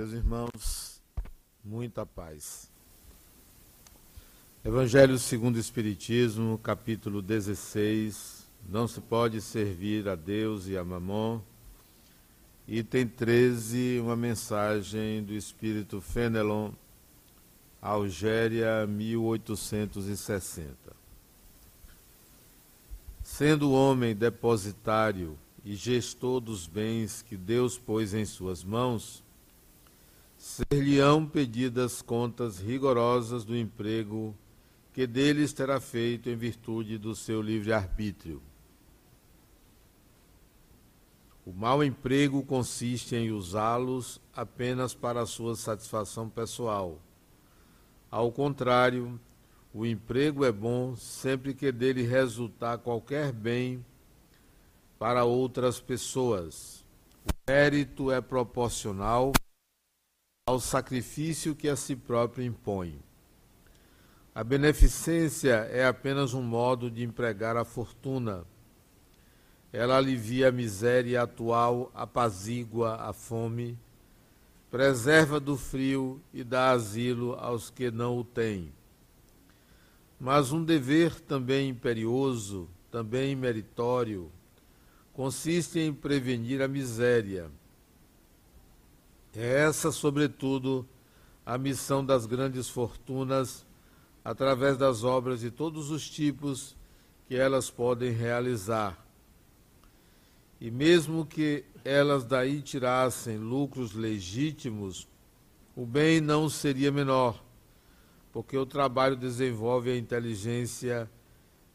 Meus irmãos, muita paz. Evangelho segundo o Espiritismo, capítulo 16. Não se pode servir a Deus e a Mamon. Item 13, uma mensagem do Espírito Fenelon, Algéria, 1860. Sendo o homem depositário e gestor dos bens que Deus pôs em suas mãos, ser-lhe-ão pedidas contas rigorosas do emprego que deles terá feito em virtude do seu livre-arbítrio. O mau emprego consiste em usá-los apenas para a sua satisfação pessoal. Ao contrário, o emprego é bom sempre que dele resultar qualquer bem para outras pessoas. O mérito é proporcional ao sacrifício que a si próprio impõe. A beneficência é apenas um modo de empregar a fortuna. Ela alivia a miséria atual, apazigua a fome, preserva do frio e dá asilo aos que não o têm. Mas um dever também imperioso, também meritório, consiste em prevenir a miséria é essa, sobretudo, a missão das grandes fortunas, através das obras de todos os tipos que elas podem realizar. E mesmo que elas daí tirassem lucros legítimos, o bem não seria menor, porque o trabalho desenvolve a inteligência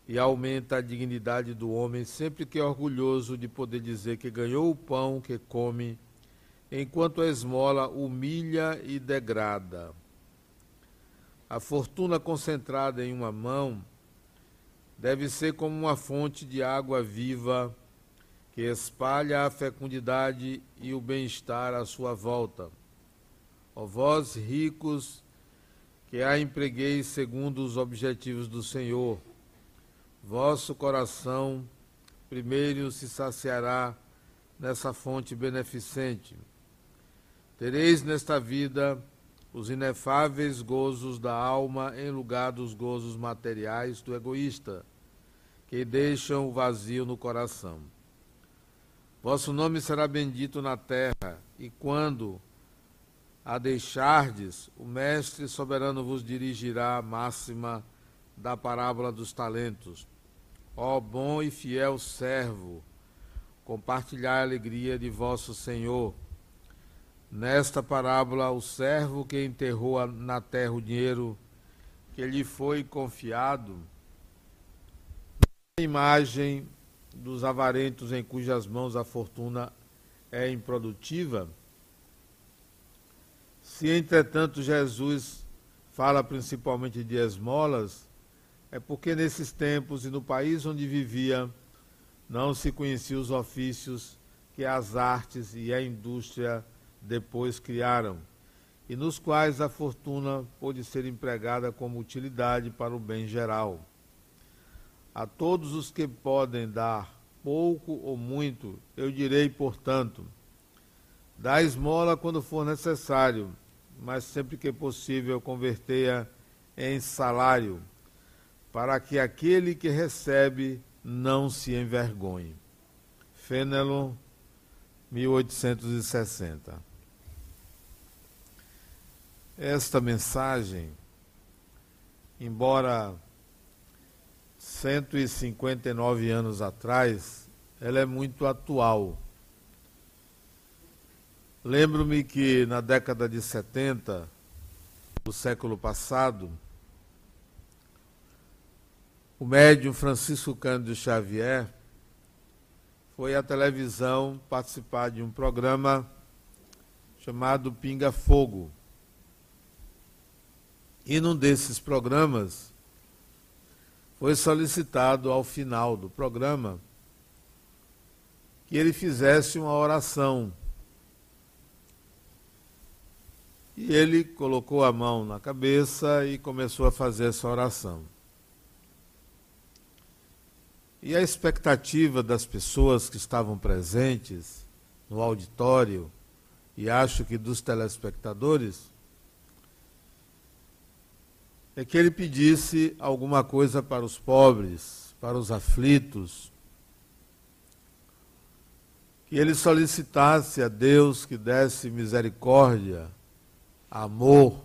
e aumenta a dignidade do homem, sempre que é orgulhoso de poder dizer que ganhou o pão que come enquanto a esmola humilha e degrada. A fortuna concentrada em uma mão deve ser como uma fonte de água viva que espalha a fecundidade e o bem-estar à sua volta. Ó vós ricos, que a empregueis segundo os objetivos do Senhor, vosso coração primeiro se saciará nessa fonte beneficente. Tereis nesta vida os inefáveis gozos da alma em lugar dos gozos materiais do egoísta, que deixam o vazio no coração. Vosso nome será bendito na terra, e quando a deixardes, o Mestre soberano vos dirigirá a máxima da parábola dos talentos. Ó bom e fiel servo, compartilhai a alegria de vosso Senhor Nesta parábola, o servo que enterrou na terra o dinheiro que lhe foi confiado, a imagem dos avarentos em cujas mãos a fortuna é improdutiva. Se, entretanto, Jesus fala principalmente de esmolas, é porque nesses tempos e no país onde vivia não se conheciam os ofícios que as artes e a indústria depois criaram, e nos quais a fortuna pôde ser empregada como utilidade para o bem geral. A todos os que podem dar pouco ou muito, eu direi, portanto, dá esmola quando for necessário, mas sempre que possível converter-a em salário, para que aquele que recebe não se envergonhe. Fenelon, 1860 esta mensagem, embora 159 anos atrás, ela é muito atual. Lembro-me que na década de 70 do século passado, o médium Francisco Cândido Xavier foi à televisão participar de um programa chamado Pinga Fogo. E num desses programas, foi solicitado ao final do programa que ele fizesse uma oração. E ele colocou a mão na cabeça e começou a fazer essa oração. E a expectativa das pessoas que estavam presentes no auditório e acho que dos telespectadores, é que ele pedisse alguma coisa para os pobres, para os aflitos, que ele solicitasse a Deus que desse misericórdia, amor,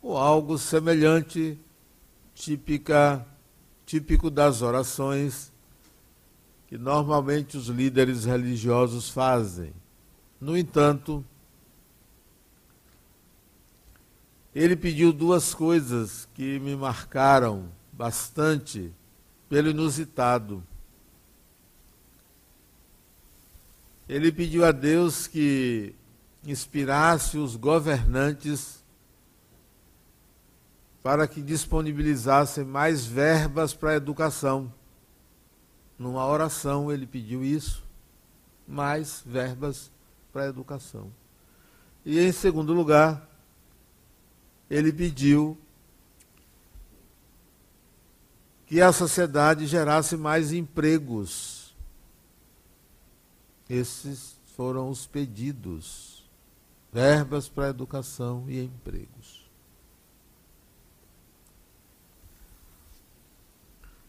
ou algo semelhante, típica, típico das orações que normalmente os líderes religiosos fazem. No entanto, ele pediu duas coisas que me marcaram bastante pelo inusitado. Ele pediu a Deus que inspirasse os governantes para que disponibilizassem mais verbas para a educação. Numa oração ele pediu isso, mais verbas para a educação. E em segundo lugar, ele pediu que a sociedade gerasse mais empregos. Esses foram os pedidos. Verbas para educação e empregos.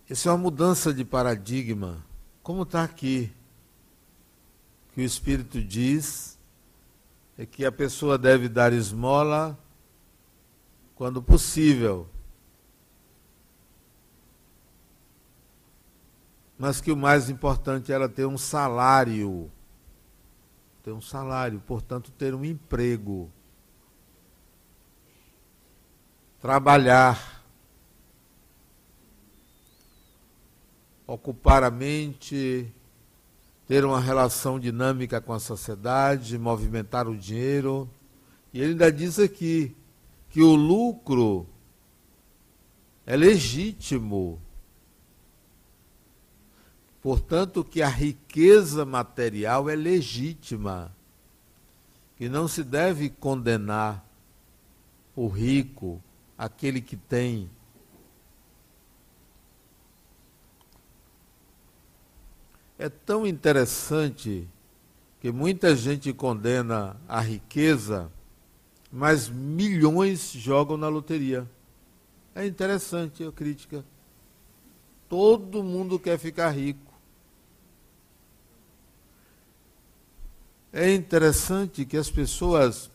Isso é uma mudança de paradigma, como está aqui que o Espírito diz é que a pessoa deve dar esmola quando possível. Mas que o mais importante era ter um salário. Ter um salário, portanto, ter um emprego. Trabalhar. Ocupar a mente ter uma relação dinâmica com a sociedade, movimentar o dinheiro. E ele ainda diz aqui que o lucro é legítimo. Portanto, que a riqueza material é legítima. Que não se deve condenar o rico, aquele que tem É tão interessante que muita gente condena a riqueza, mas milhões jogam na loteria. É interessante a crítica. Todo mundo quer ficar rico. É interessante que as pessoas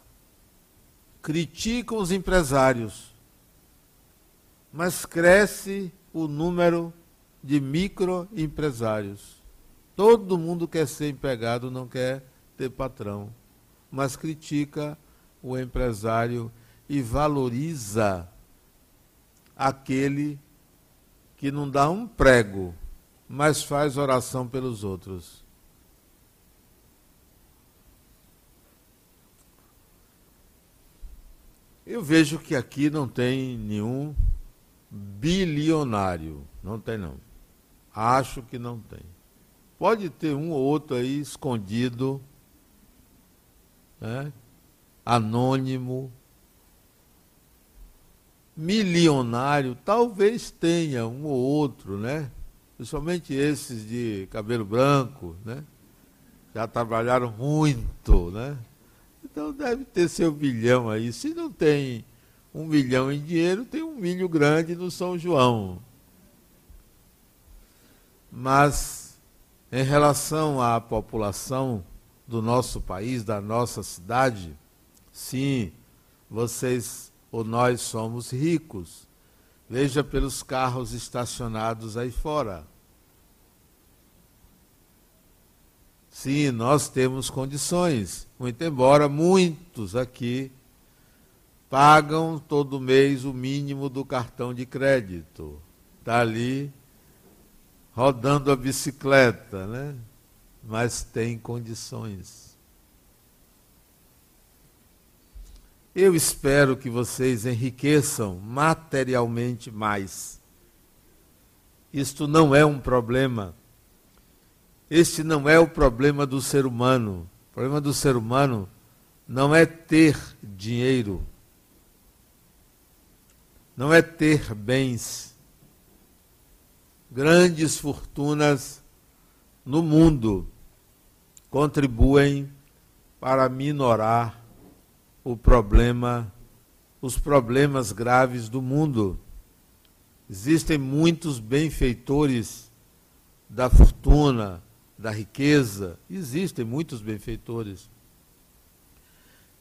criticam os empresários, mas cresce o número de microempresários. Todo mundo quer ser empregado, não quer ter patrão, mas critica o empresário e valoriza aquele que não dá um prego, mas faz oração pelos outros. Eu vejo que aqui não tem nenhum bilionário. Não tem, não. Acho que não tem. Pode ter um ou outro aí escondido, né? Anônimo, milionário, talvez tenha um ou outro, né? Principalmente esses de cabelo branco, né? Já trabalharam muito, né? Então deve ter seu bilhão aí. Se não tem um milhão em dinheiro, tem um milho grande no São João. Mas em relação à população do nosso país, da nossa cidade, sim, vocês ou nós somos ricos. Veja pelos carros estacionados aí fora. Sim, nós temos condições, muito embora muitos aqui pagam todo mês o mínimo do cartão de crédito. Está ali rodando a bicicleta, né? mas tem condições. Eu espero que vocês enriqueçam materialmente mais. Isto não é um problema. Este não é o problema do ser humano. O problema do ser humano não é ter dinheiro, não é ter bens grandes fortunas no mundo contribuem para minorar o problema, os problemas graves do mundo. Existem muitos benfeitores da fortuna, da riqueza, existem muitos benfeitores.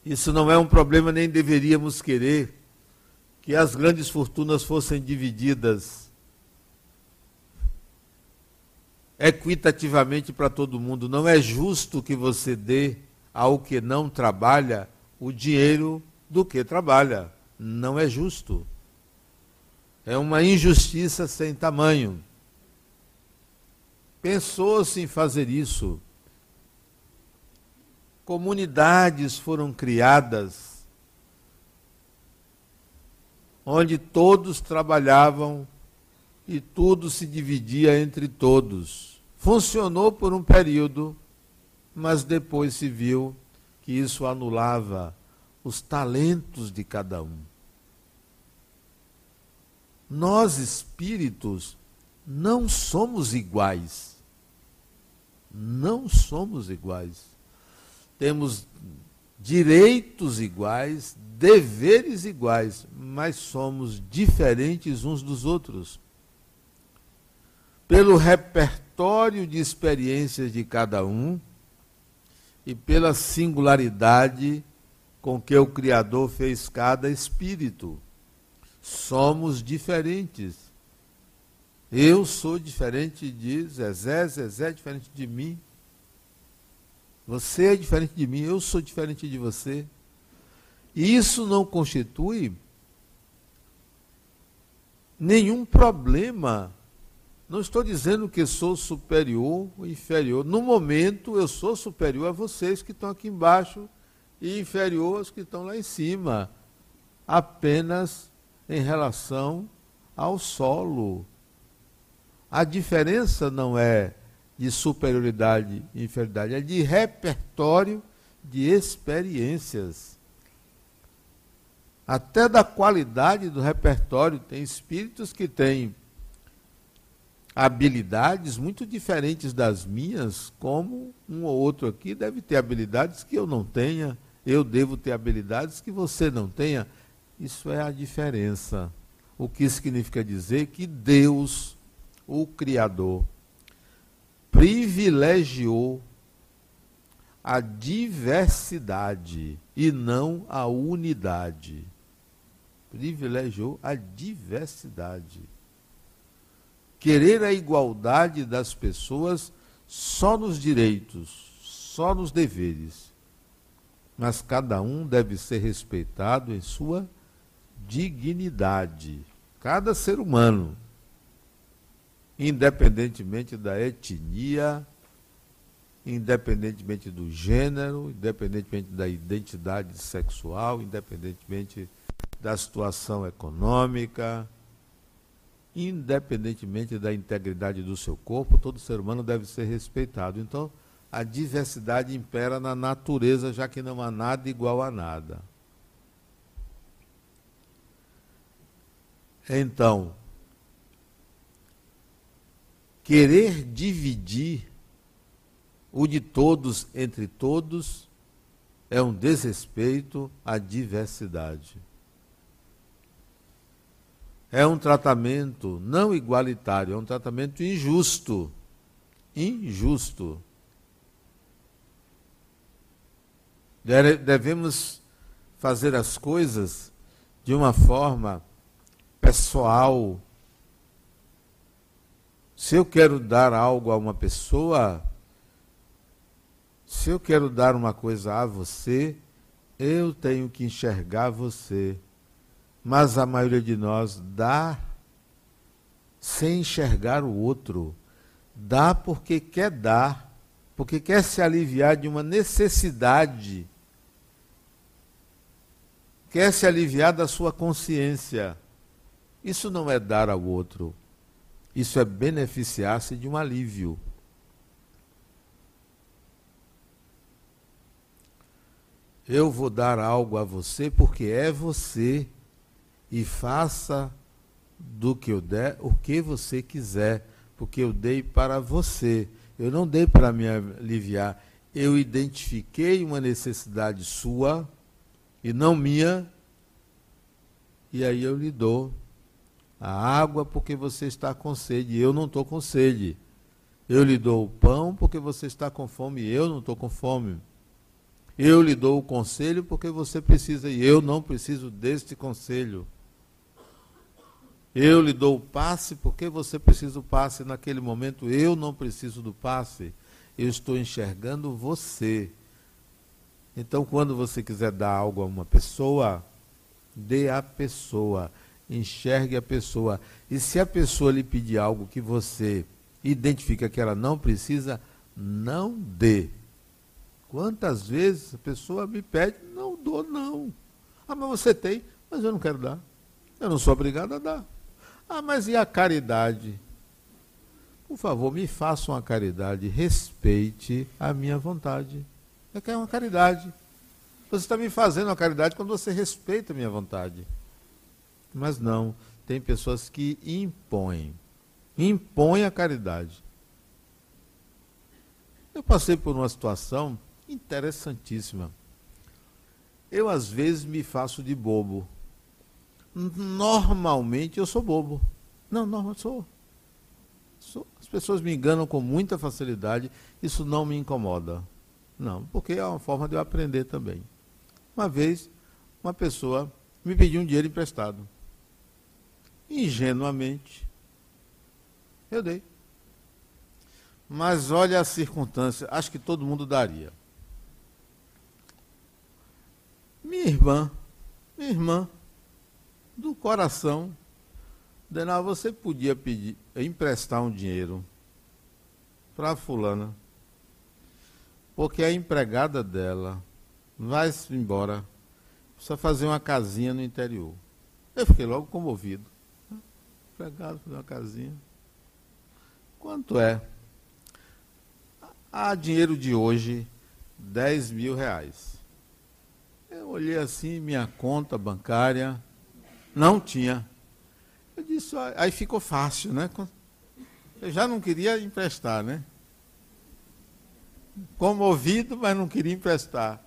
Isso não é um problema, nem deveríamos querer que as grandes fortunas fossem divididas equitativamente para todo mundo. Não é justo que você dê ao que não trabalha o dinheiro do que trabalha. Não é justo. É uma injustiça sem tamanho. Pensou-se em fazer isso. Comunidades foram criadas onde todos trabalhavam e tudo se dividia entre todos. Funcionou por um período, mas depois se viu que isso anulava os talentos de cada um. Nós espíritos não somos iguais. Não somos iguais. Temos direitos iguais, deveres iguais, mas somos diferentes uns dos outros pelo repertório de experiências de cada um e pela singularidade com que o Criador fez cada espírito. Somos diferentes. Eu sou diferente de Zezé, Zezé é diferente de mim. Você é diferente de mim, eu sou diferente de você. Isso não constitui nenhum problema não estou dizendo que sou superior ou inferior. No momento, eu sou superior a vocês que estão aqui embaixo e inferior aos que estão lá em cima. Apenas em relação ao solo. A diferença não é de superioridade e inferioridade, é de repertório de experiências. Até da qualidade do repertório. Tem espíritos que têm habilidades muito diferentes das minhas, como um ou outro aqui deve ter habilidades que eu não tenha, eu devo ter habilidades que você não tenha. Isso é a diferença. O que significa dizer que Deus, o Criador, privilegiou a diversidade e não a unidade. Privilegiou a diversidade querer a igualdade das pessoas só nos direitos, só nos deveres. Mas cada um deve ser respeitado em sua dignidade. Cada ser humano, independentemente da etnia, independentemente do gênero, independentemente da identidade sexual, independentemente da situação econômica, independentemente da integridade do seu corpo, todo ser humano deve ser respeitado. Então, a diversidade impera na natureza, já que não há nada igual a nada. Então, querer dividir o de todos entre todos é um desrespeito à diversidade é um tratamento não igualitário, é um tratamento injusto. Injusto. Devemos fazer as coisas de uma forma pessoal. Se eu quero dar algo a uma pessoa, se eu quero dar uma coisa a você, eu tenho que enxergar você mas a maioria de nós dá sem enxergar o outro. Dá porque quer dar, porque quer se aliviar de uma necessidade. Quer se aliviar da sua consciência. Isso não é dar ao outro. Isso é beneficiar-se de um alívio. Eu vou dar algo a você porque é você e faça do que eu der o que você quiser, porque eu dei para você. Eu não dei para me aliviar. eu identifiquei uma necessidade sua e não minha, e aí eu lhe dou a água porque você está com sede, e eu não estou com sede. Eu lhe dou o pão porque você está com fome, e eu não estou com fome. Eu lhe dou o conselho porque você precisa, e eu não preciso deste conselho. Eu lhe dou o passe porque você precisa do passe naquele momento, eu não preciso do passe. Eu estou enxergando você. Então, quando você quiser dar algo a uma pessoa, dê a pessoa, enxergue a pessoa. E se a pessoa lhe pedir algo que você identifica que ela não precisa, não dê. Quantas vezes a pessoa me pede, não dou não. Ah, mas você tem, mas eu não quero dar. Eu não sou obrigado a dar. Ah, mas e a caridade? Por favor, me faça uma caridade, respeite a minha vontade. É que é uma caridade. Você está me fazendo uma caridade quando você respeita a minha vontade. Mas não, tem pessoas que impõem. Impõem a caridade. Eu passei por uma situação interessantíssima. Eu, às vezes, me faço de bobo. Normalmente eu sou bobo. Não, eu sou. sou. As pessoas me enganam com muita facilidade. Isso não me incomoda. Não, porque é uma forma de eu aprender também. Uma vez, uma pessoa me pediu um dinheiro emprestado. Ingenuamente, eu dei. Mas olha a circunstância, acho que todo mundo daria. Minha irmã, minha irmã, do coração, Denal, você podia pedir, emprestar um dinheiro para fulana, porque a empregada dela vai embora, precisa fazer uma casinha no interior. Eu fiquei logo comovido. Empregado fazer uma casinha. Quanto é? A dinheiro de hoje, 10 mil reais. Eu olhei assim, minha conta bancária, não tinha. Eu disse, aí ficou fácil, né? Eu já não queria emprestar, né? Comovido, mas não queria emprestar.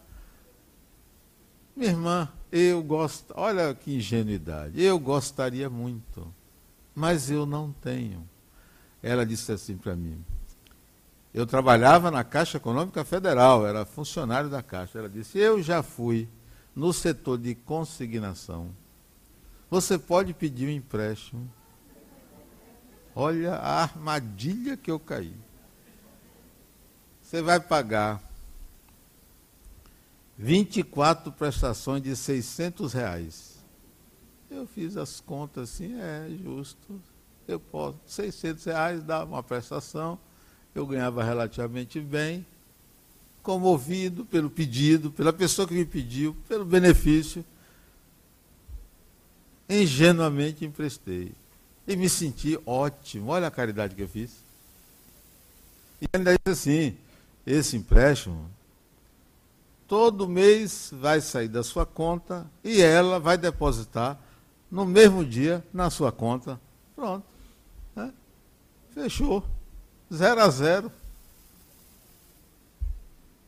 Minha irmã, eu gosto, olha que ingenuidade, eu gostaria muito, mas eu não tenho. Ela disse assim para mim. Eu trabalhava na Caixa Econômica Federal, era funcionário da Caixa. Ela disse: Eu já fui no setor de consignação. Você pode pedir um empréstimo. Olha a armadilha que eu caí. Você vai pagar 24 prestações de 600 reais. Eu fiz as contas assim, é justo. Eu posso, 600 reais dá uma prestação, eu ganhava relativamente bem, comovido pelo pedido, pela pessoa que me pediu, pelo benefício, ingenuamente emprestei. E me senti ótimo. Olha a caridade que eu fiz. E ainda disse assim: esse empréstimo, todo mês vai sair da sua conta e ela vai depositar no mesmo dia na sua conta. Pronto. Né? Fechou. Zero a zero.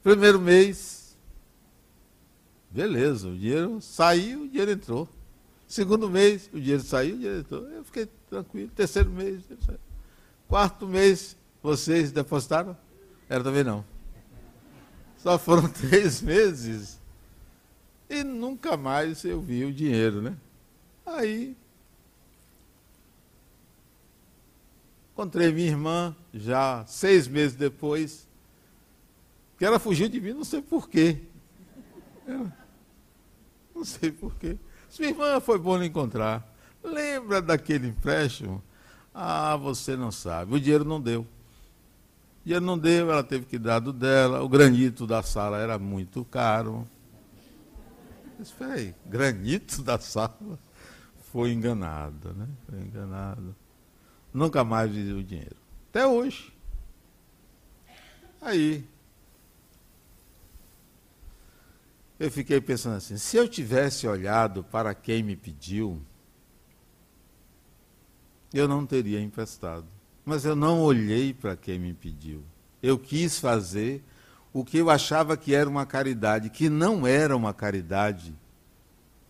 Primeiro mês, beleza, o dinheiro saiu, o dinheiro entrou. Segundo mês, o dinheiro saiu, o dinheiro entrou. Eu fiquei tranquilo. Terceiro mês, quarto mês, vocês depositaram? Era também não. Só foram três meses. E nunca mais eu vi o dinheiro, né? Aí encontrei minha irmã já seis meses depois que ela fugiu de mim, não sei porquê. Não sei porquê. Sua irmã foi bom lhe encontrar. Lembra daquele empréstimo? Ah, você não sabe. O dinheiro não deu. O dinheiro não deu, ela teve que dar do dela. O granito da sala era muito caro. Espera aí, granito da sala foi enganado, né? Foi enganado. Nunca mais vi o dinheiro. Até hoje. Aí, eu fiquei pensando assim: se eu tivesse olhado para quem me pediu, eu não teria emprestado. Mas eu não olhei para quem me pediu. Eu quis fazer o que eu achava que era uma caridade, que não era uma caridade,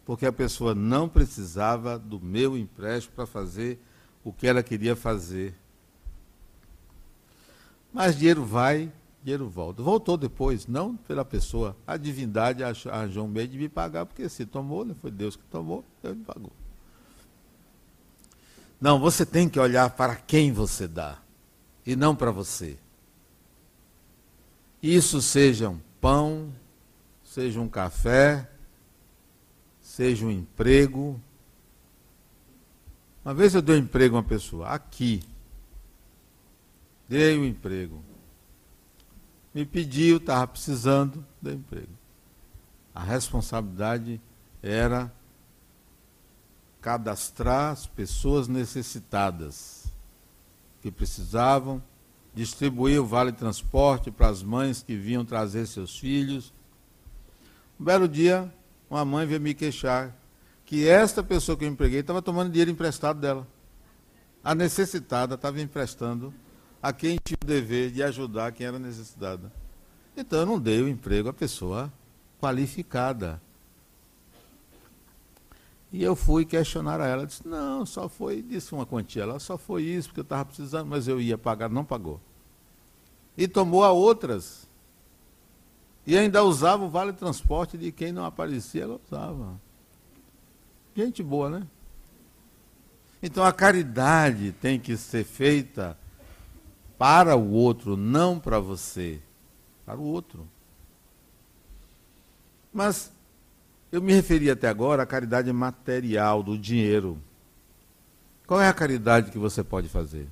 porque a pessoa não precisava do meu empréstimo para fazer o que ela queria fazer. Mas dinheiro vai, dinheiro volta. Voltou depois, não pela pessoa. A divindade arranjou um meio de me pagar, porque se tomou, não foi Deus que tomou, Deus me pagou. Não, você tem que olhar para quem você dá e não para você. Isso seja um pão, seja um café, seja um emprego. Uma vez eu dei um emprego a uma pessoa, aqui. Dei um emprego. Me pediu, estava precisando, dei emprego. A responsabilidade era cadastrar as pessoas necessitadas que precisavam, distribuir o vale transporte para as mães que vinham trazer seus filhos. Um belo dia, uma mãe veio me queixar que esta pessoa que eu empreguei estava tomando dinheiro emprestado dela. A necessitada estava emprestando a quem tinha o dever de ajudar quem era necessitada. Então eu não dei o emprego à pessoa qualificada. E eu fui questionar a ela, disse, não, só foi, disse uma quantia, ela só foi isso, porque eu estava precisando, mas eu ia pagar, não pagou. E tomou a outras. E ainda usava o vale transporte de quem não aparecia, ela usava. Gente boa, né? Então a caridade tem que ser feita para o outro, não para você. Para o outro. Mas eu me referi até agora à caridade material, do dinheiro. Qual é a caridade que você pode fazer?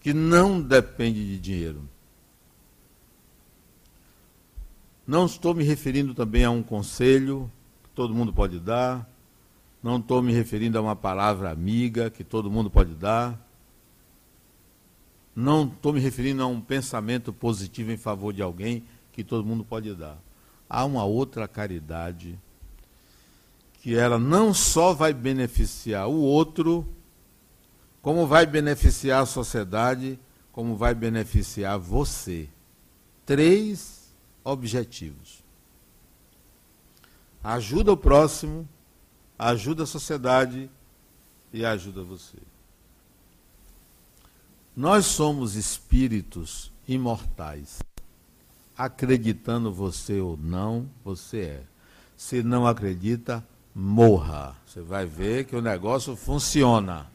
Que não depende de dinheiro. Não estou me referindo também a um conselho que todo mundo pode dar. Não estou me referindo a uma palavra amiga que todo mundo pode dar. Não estou me referindo a um pensamento positivo em favor de alguém que todo mundo pode dar há uma outra caridade que ela não só vai beneficiar o outro, como vai beneficiar a sociedade, como vai beneficiar você. Três objetivos: ajuda o próximo, ajuda a sociedade e ajuda você. Nós somos espíritos imortais acreditando você ou não, você é. Se não acredita, morra. Você vai ver que o negócio funciona.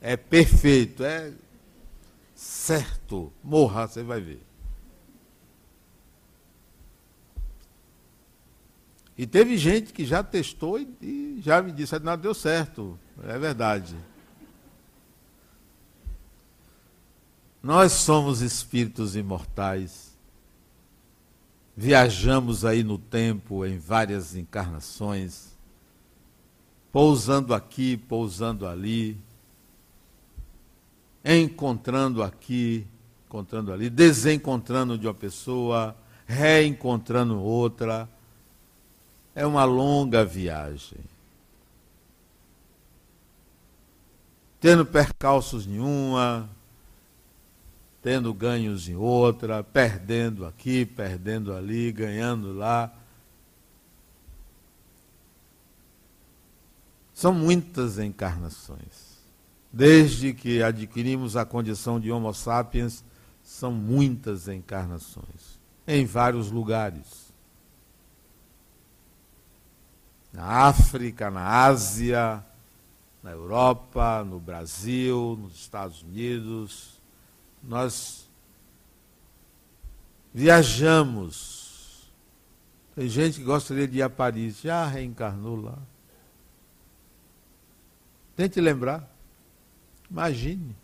É perfeito, é certo. Morra, você vai ver. E teve gente que já testou e, já me disse, não deu certo. É verdade. Nós somos espíritos imortais viajamos aí no tempo em várias encarnações, pousando aqui, pousando ali, encontrando aqui, encontrando ali, desencontrando de uma pessoa, reencontrando outra. É uma longa viagem. Tendo percalços nenhuma, tendo ganhos em outra, perdendo aqui, perdendo ali, ganhando lá. São muitas encarnações. Desde que adquirimos a condição de Homo sapiens, são muitas encarnações, em vários lugares. Na África, na Ásia, na Europa, no Brasil, nos Estados Unidos, nós viajamos. Tem gente que gostaria de ir a Paris, já reencarnou lá. Tente lembrar. Imagine.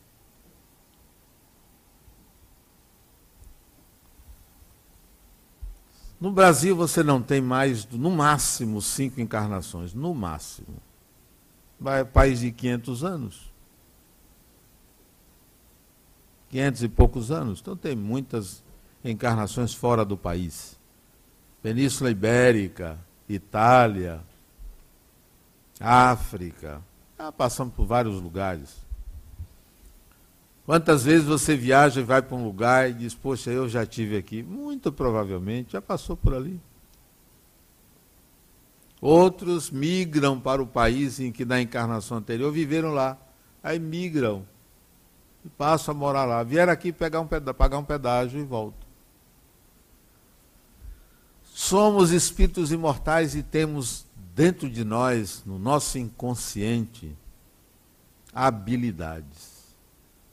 No Brasil você não tem mais, no máximo, cinco encarnações. No máximo. Vai país de 500 anos. 500 e poucos anos. Então tem muitas encarnações fora do país. Península Ibérica, Itália, África. Já passamos por vários lugares. Quantas vezes você viaja e vai para um lugar e diz, poxa, eu já tive aqui? Muito provavelmente já passou por ali. Outros migram para o país em que na encarnação anterior viveram lá. Aí migram e passam a morar lá. Vieram aqui pegar um pagar um pedágio e voltam. Somos espíritos imortais e temos dentro de nós, no nosso inconsciente, habilidades.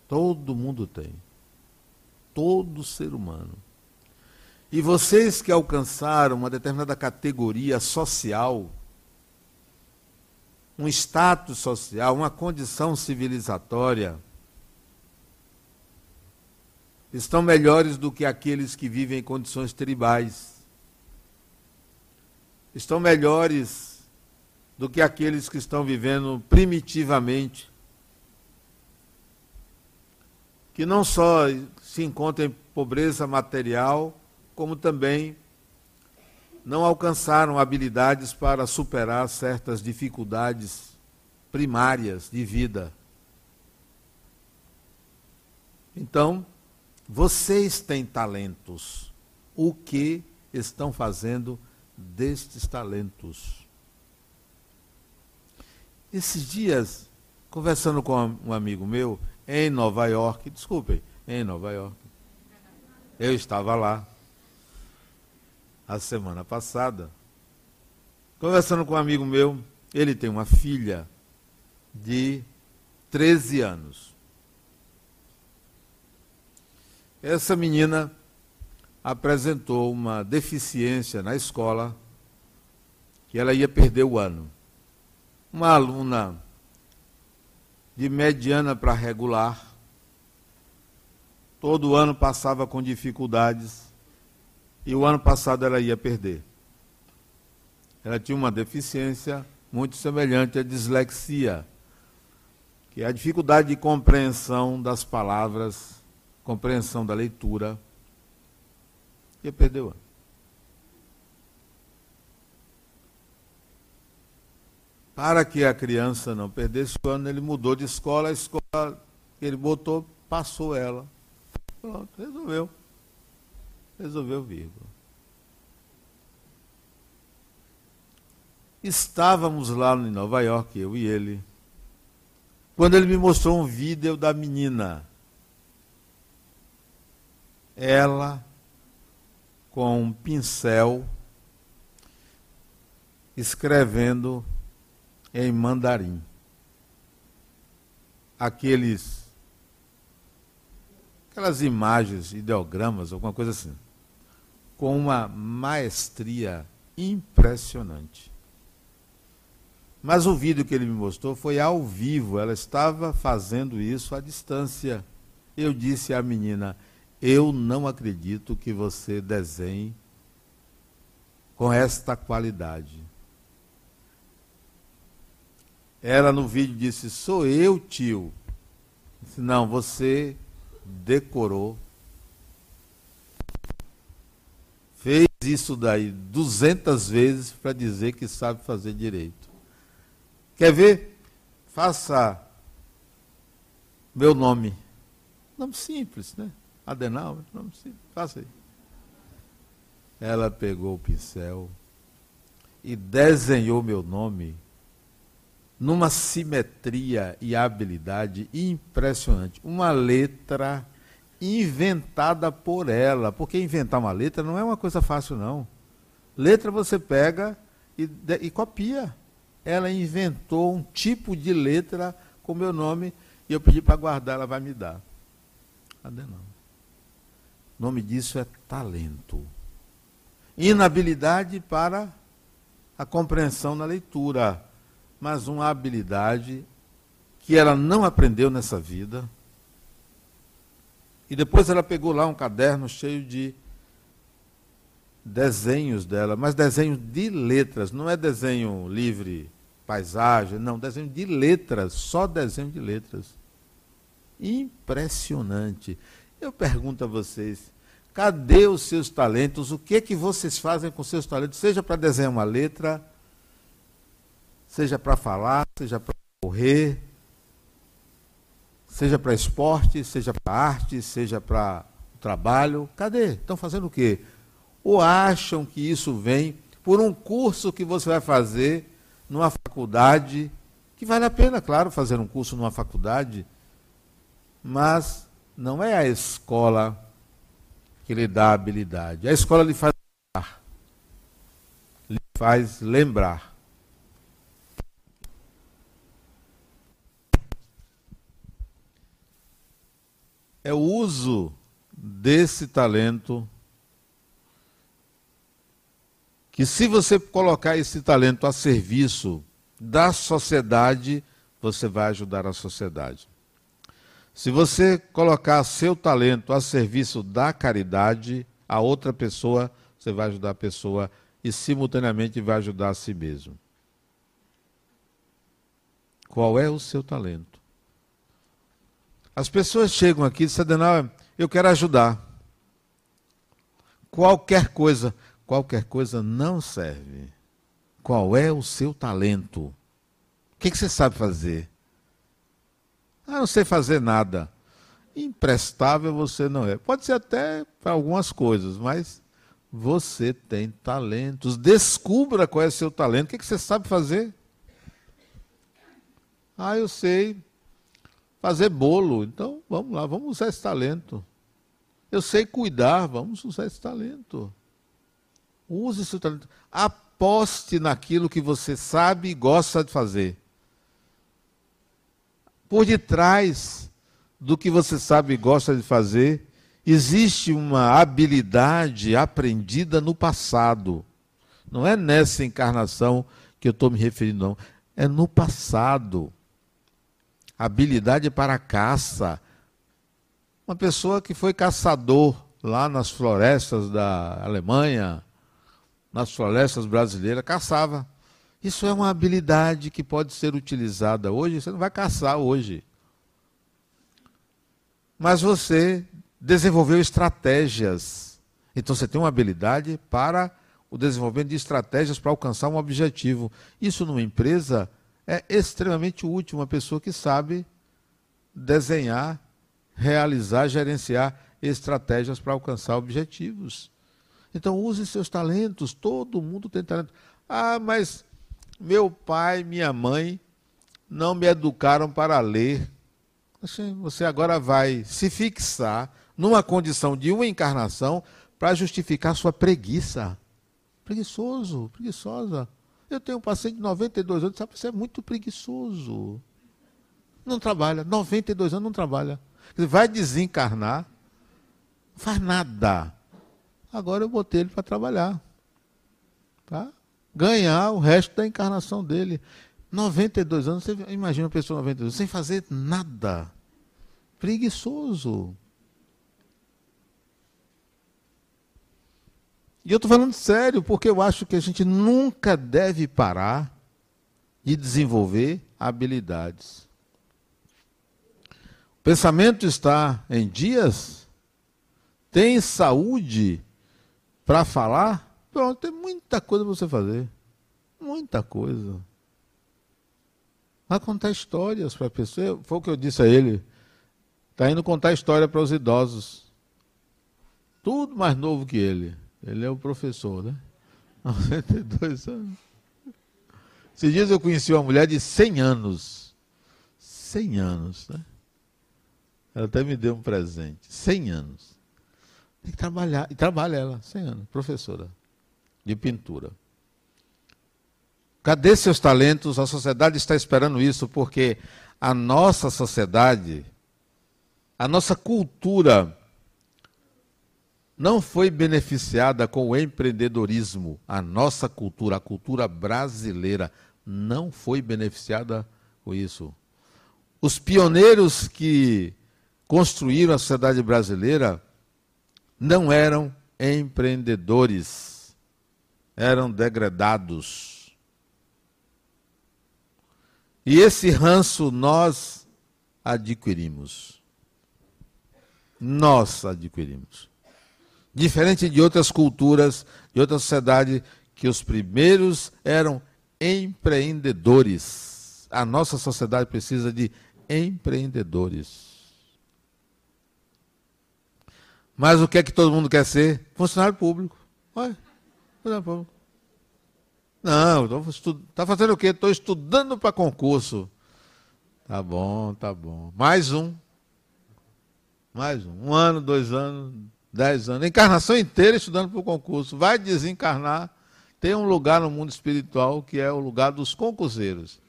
Todo mundo tem. Todo ser humano. E vocês que alcançaram uma determinada categoria social, um status social, uma condição civilizatória, estão melhores do que aqueles que vivem em condições tribais. Estão melhores do que aqueles que estão vivendo primitivamente. Que não só se encontram em pobreza material, como também não alcançaram habilidades para superar certas dificuldades primárias de vida. Então, vocês têm talentos. O que estão fazendo destes talentos? Esses dias, conversando com um amigo meu em Nova York, desculpem, em Nova York, eu estava lá a semana passada, conversando com um amigo meu, ele tem uma filha de 13 anos. Essa menina apresentou uma deficiência na escola que ela ia perder o ano. Uma aluna de mediana para regular, todo ano passava com dificuldades e o ano passado ela ia perder. Ela tinha uma deficiência muito semelhante à dislexia, que é a dificuldade de compreensão das palavras, compreensão da leitura. Ia perder o ano. Para que a criança não perdesse o ano, ele mudou de escola, a escola que ele botou, passou ela. Pronto, resolveu resolveu vir. Estávamos lá em Nova York, eu e ele, quando ele me mostrou um vídeo da menina. Ela com um pincel escrevendo em mandarim. Aqueles aquelas imagens, ideogramas, alguma coisa assim com uma maestria impressionante. Mas o vídeo que ele me mostrou foi ao vivo, ela estava fazendo isso à distância. Eu disse à menina: Eu não acredito que você desenhe com esta qualidade. Ela no vídeo disse: Sou eu, tio. Disse, não, você decorou fez isso daí 200 vezes para dizer que sabe fazer direito. Quer ver? Faça meu nome. Nome simples, né? Adenal, nome simples. Faça aí. Ela pegou o pincel e desenhou meu nome numa simetria e habilidade impressionante. Uma letra inventada por ela, porque inventar uma letra não é uma coisa fácil, não. Letra você pega e, e copia. Ela inventou um tipo de letra com meu nome e eu pedi para guardar, ela vai me dar. Não? O nome disso é talento. Inabilidade para a compreensão na leitura, mas uma habilidade que ela não aprendeu nessa vida, e depois ela pegou lá um caderno cheio de desenhos dela, mas desenhos de letras, não é desenho livre, paisagem, não, desenho de letras, só desenho de letras. Impressionante. Eu pergunto a vocês, cadê os seus talentos? O que é que vocês fazem com seus talentos? Seja para desenhar uma letra, seja para falar, seja para correr, seja para esporte, seja para arte, seja para trabalho. Cadê? Estão fazendo o quê? Ou acham que isso vem por um curso que você vai fazer numa faculdade, que vale a pena, claro, fazer um curso numa faculdade, mas não é a escola que lhe dá habilidade. A escola lhe faz lembrar. Lhe faz lembrar. É o uso desse talento que se você colocar esse talento a serviço da sociedade, você vai ajudar a sociedade. Se você colocar seu talento a serviço da caridade, a outra pessoa, você vai ajudar a pessoa e simultaneamente vai ajudar a si mesmo. Qual é o seu talento? As pessoas chegam aqui e dizem, eu quero ajudar. Qualquer coisa qualquer coisa não serve. Qual é o seu talento? O que, que você sabe fazer? Ah, não sei fazer nada. Imprestável você não é. Pode ser até para algumas coisas, mas você tem talentos. Descubra qual é o seu talento. O que, que você sabe fazer? Ah, eu sei fazer bolo. Então, vamos lá, vamos usar esse talento. Eu sei cuidar, vamos usar esse talento. Use seu talento. Aposte naquilo que você sabe e gosta de fazer. Por detrás do que você sabe e gosta de fazer, existe uma habilidade aprendida no passado. Não é nessa encarnação que eu estou me referindo, não. É no passado. Habilidade para caça. Uma pessoa que foi caçador lá nas florestas da Alemanha, nas florestas brasileiras, caçava. Isso é uma habilidade que pode ser utilizada hoje. Você não vai caçar hoje. Mas você desenvolveu estratégias. Então você tem uma habilidade para o desenvolvimento de estratégias para alcançar um objetivo. Isso numa empresa é extremamente útil. Uma pessoa que sabe desenhar, realizar, gerenciar estratégias para alcançar objetivos. Então use seus talentos, todo mundo tem talento. Ah, mas meu pai, minha mãe não me educaram para ler. Você agora vai se fixar numa condição de uma encarnação para justificar sua preguiça. Preguiçoso, preguiçosa. Eu tenho um paciente de 92 anos, sabe, você é muito preguiçoso. Não trabalha, 92 anos não trabalha. Vai desencarnar, faz nada. Agora eu botei ele para trabalhar. Tá? Ganhar o resto da encarnação dele. 92 anos, você imagina uma pessoa 92 anos, sem fazer nada. Preguiçoso. E eu estou falando sério, porque eu acho que a gente nunca deve parar de desenvolver habilidades. O pensamento está em dias, tem saúde, para falar, pronto, tem muita coisa para você fazer. Muita coisa. Vai contar histórias para a pessoa. Foi o que eu disse a ele. Está indo contar história para os idosos. Tudo mais novo que ele. Ele é o professor, né? 92 anos. Esses dias eu conheci uma mulher de 100 anos. 100 anos, né? Ela até me deu um presente. 100 anos. Tem que trabalhar. E trabalha ela, 100 anos, professora de pintura. Cadê seus talentos? A sociedade está esperando isso porque a nossa sociedade, a nossa cultura, não foi beneficiada com o empreendedorismo. A nossa cultura, a cultura brasileira, não foi beneficiada com isso. Os pioneiros que construíram a sociedade brasileira não eram empreendedores, eram degradados. E esse ranço nós adquirimos. Nós adquirimos. Diferente de outras culturas, de outra sociedade, que os primeiros eram empreendedores. a nossa sociedade precisa de empreendedores. Mas o que é que todo mundo quer ser? Funcionário público. Olha, funcionário público. Não, está fazendo o quê? Estou estudando para concurso. Tá bom, tá bom. Mais um. Mais um. Um ano, dois anos, dez anos. Encarnação inteira estudando para o concurso. Vai desencarnar. Tem um lugar no mundo espiritual que é o lugar dos concurseiros.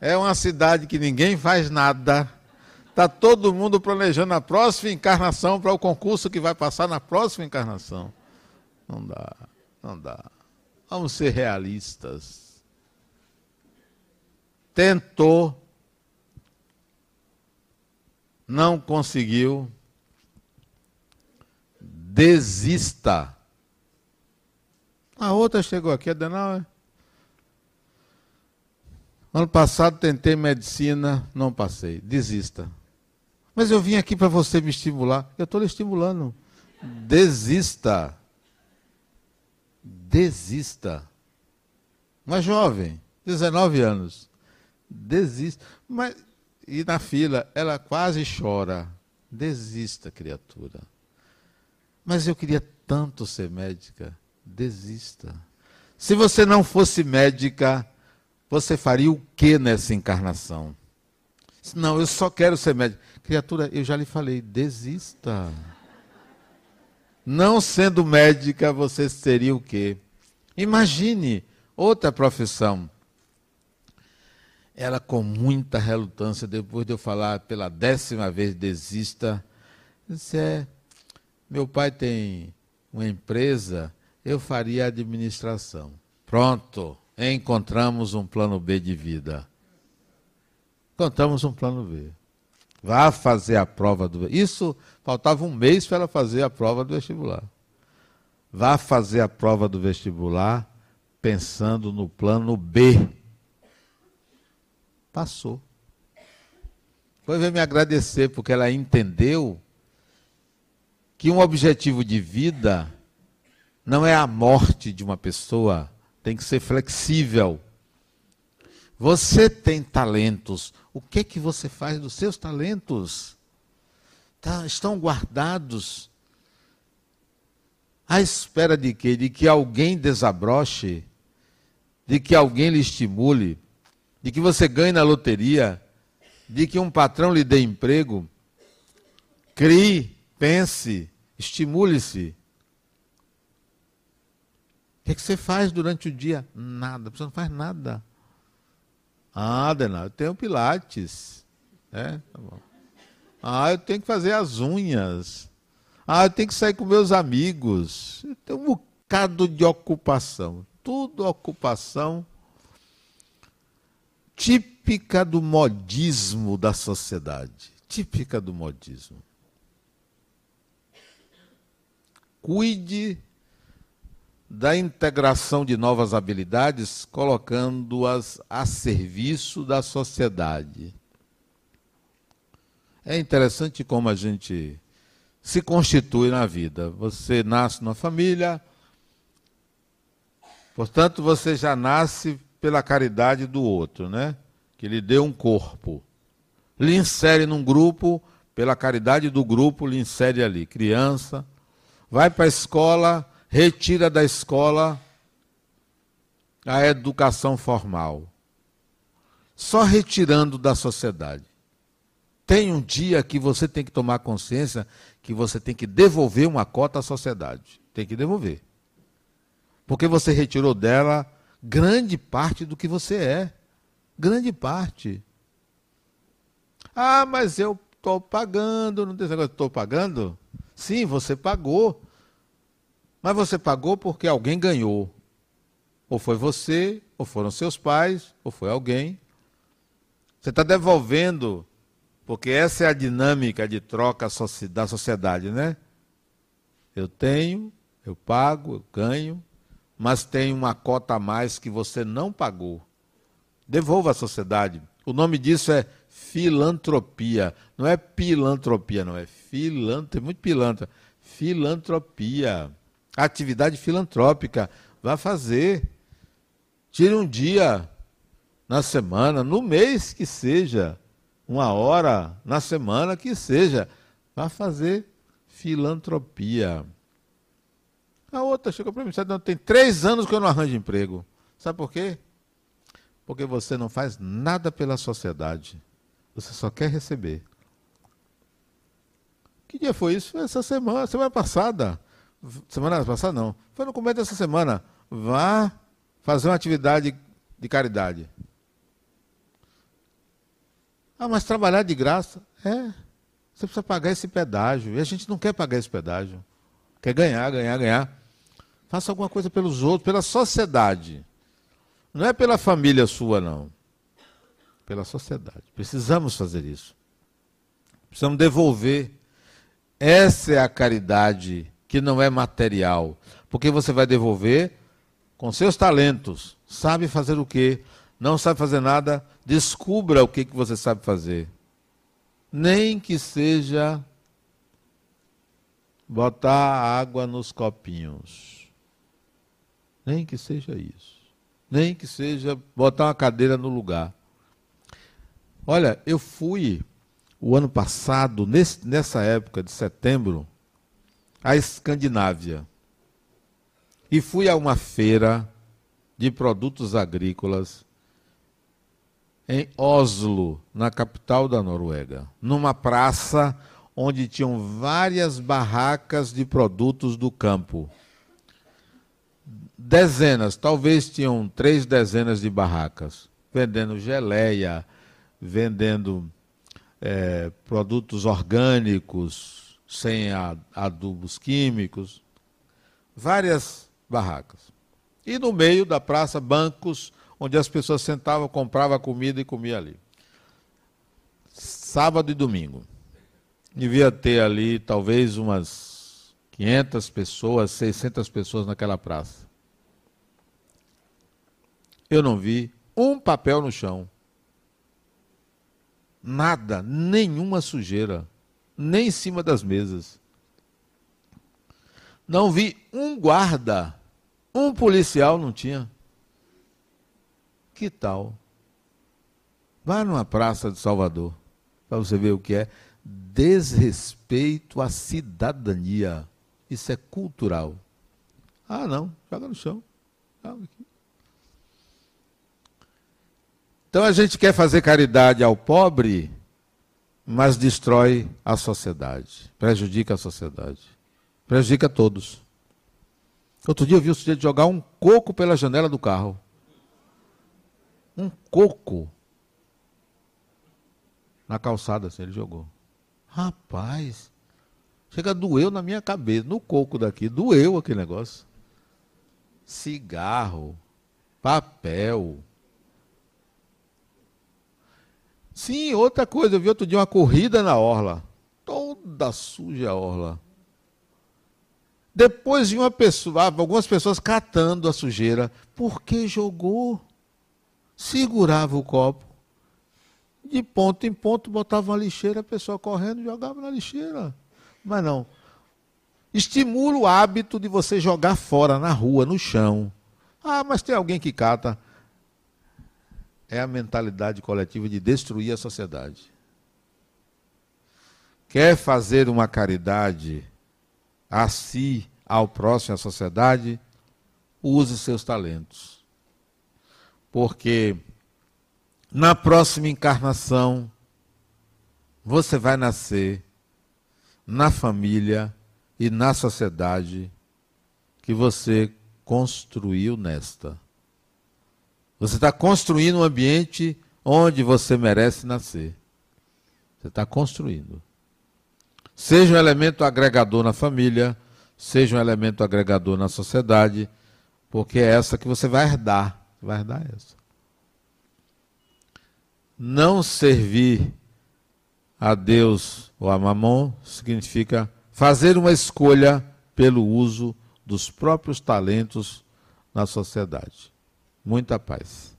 É uma cidade que ninguém faz nada Está todo mundo planejando a próxima encarnação para o concurso que vai passar na próxima encarnação. Não dá, não dá. Vamos ser realistas. Tentou, não conseguiu, desista. A outra chegou aqui, Adenal. Ano passado tentei medicina, não passei. Desista. Mas eu vim aqui para você me estimular. Eu estou lhe estimulando. Desista. Desista. Uma jovem, 19 anos. Desista. Mas, e na fila, ela quase chora. Desista, criatura. Mas eu queria tanto ser médica. Desista. Se você não fosse médica, você faria o que nessa encarnação? Não, eu só quero ser médico. Criatura, eu já lhe falei, desista. Não sendo médica, você seria o quê? Imagine outra profissão. Ela, com muita relutância, depois de eu falar pela décima vez, desista. Disse, é, meu pai tem uma empresa, eu faria administração. Pronto, encontramos um plano B de vida. Contamos um plano B. Vá fazer a prova do. Isso faltava um mês para ela fazer a prova do vestibular. Vá fazer a prova do vestibular pensando no plano B. Passou. Foi ver me agradecer, porque ela entendeu que um objetivo de vida não é a morte de uma pessoa, tem que ser flexível. Você tem talentos. O que é que você faz dos seus talentos? Tá, estão guardados à espera de quê? De que alguém desabroche, de que alguém lhe estimule, de que você ganhe na loteria, de que um patrão lhe dê emprego. Crie, pense, estimule-se. O que, é que você faz durante o dia? Nada, você não faz nada. Ah, Denal, eu tenho pilates. É, tá bom. Ah, eu tenho que fazer as unhas. Ah, eu tenho que sair com meus amigos. Eu tenho um bocado de ocupação. Tudo ocupação típica do modismo da sociedade. Típica do modismo. Cuide da integração de novas habilidades, colocando-as a serviço da sociedade. É interessante como a gente se constitui na vida. Você nasce numa família, portanto, você já nasce pela caridade do outro, né? Que lhe deu um corpo. Lhe insere num grupo, pela caridade do grupo, lhe insere ali. Criança, vai para a escola retira da escola a educação formal. Só retirando da sociedade. Tem um dia que você tem que tomar consciência que você tem que devolver uma cota à sociedade. Tem que devolver. Porque você retirou dela grande parte do que você é. Grande parte. Ah, mas eu estou pagando, não tem esse negócio, estou pagando? Sim, você pagou. Mas você pagou porque alguém ganhou. Ou foi você, ou foram seus pais, ou foi alguém. Você está devolvendo, porque essa é a dinâmica de troca da sociedade, né? Eu tenho, eu pago, eu ganho, mas tem uma cota a mais que você não pagou. Devolva à sociedade. O nome disso é filantropia. Não é pilantropia, não. É filantropia. Muito pilantra. Filantropia atividade filantrópica. Vá fazer. Tire um dia. na semana, no mês que seja, uma hora na semana que seja, vá fazer filantropia. A outra chegou para mim e tem três anos que eu não arranjo emprego. Sabe por quê? Porque você não faz nada pela sociedade. Você só quer receber. Que dia foi isso? Essa semana, semana passada. Semana passada não. Foi no começo dessa semana. Vá fazer uma atividade de caridade. Ah, mas trabalhar de graça? É. Você precisa pagar esse pedágio. E a gente não quer pagar esse pedágio. Quer ganhar, ganhar, ganhar. Faça alguma coisa pelos outros, pela sociedade. Não é pela família sua, não. Pela sociedade. Precisamos fazer isso. Precisamos devolver. Essa é a caridade que não é material. Porque você vai devolver com seus talentos. Sabe fazer o quê? Não sabe fazer nada? Descubra o que, que você sabe fazer. Nem que seja botar água nos copinhos. Nem que seja isso. Nem que seja botar uma cadeira no lugar. Olha, eu fui o ano passado, nesse, nessa época de setembro, à Escandinávia. E fui a uma feira de produtos agrícolas em Oslo, na capital da Noruega, numa praça onde tinham várias barracas de produtos do campo dezenas, talvez tinham três dezenas de barracas, vendendo geleia, vendendo é, produtos orgânicos, sem adubos químicos, várias barracas. E no meio da praça, bancos onde as pessoas sentavam, compravam comida e comia ali. Sábado e domingo. Devia ter ali talvez umas 500 pessoas, 600 pessoas naquela praça. Eu não vi um papel no chão. Nada, nenhuma sujeira, nem em cima das mesas. Não vi um guarda, um policial não tinha. Que tal? Vá numa praça de Salvador, para você ver o que é desrespeito à cidadania. Isso é cultural. Ah, não, joga no chão. Então a gente quer fazer caridade ao pobre, mas destrói a sociedade, prejudica a sociedade, prejudica todos. Outro dia eu vi o sujeito jogar um coco pela janela do carro. Um coco. Na calçada, assim, ele jogou. Rapaz, chega doeu na minha cabeça, no coco daqui, doeu aquele negócio. Cigarro, papel, Sim, outra coisa, eu vi outro dia uma corrida na orla. Toda suja a orla. Depois de uma pessoa, algumas pessoas catando a sujeira. Porque jogou? Segurava o copo. De ponto em ponto, botava uma lixeira, a pessoa correndo jogava na lixeira. Mas não. Estimula o hábito de você jogar fora, na rua, no chão. Ah, mas tem alguém que cata é a mentalidade coletiva de destruir a sociedade. Quer fazer uma caridade a si, ao próximo, à sociedade, use seus talentos. Porque na próxima encarnação você vai nascer na família e na sociedade que você construiu nesta. Você está construindo um ambiente onde você merece nascer. Você está construindo. Seja um elemento agregador na família, seja um elemento agregador na sociedade, porque é essa que você vai herdar. Vai herdar essa. Não servir a Deus ou a Mamon significa fazer uma escolha pelo uso dos próprios talentos na sociedade. Muita paz.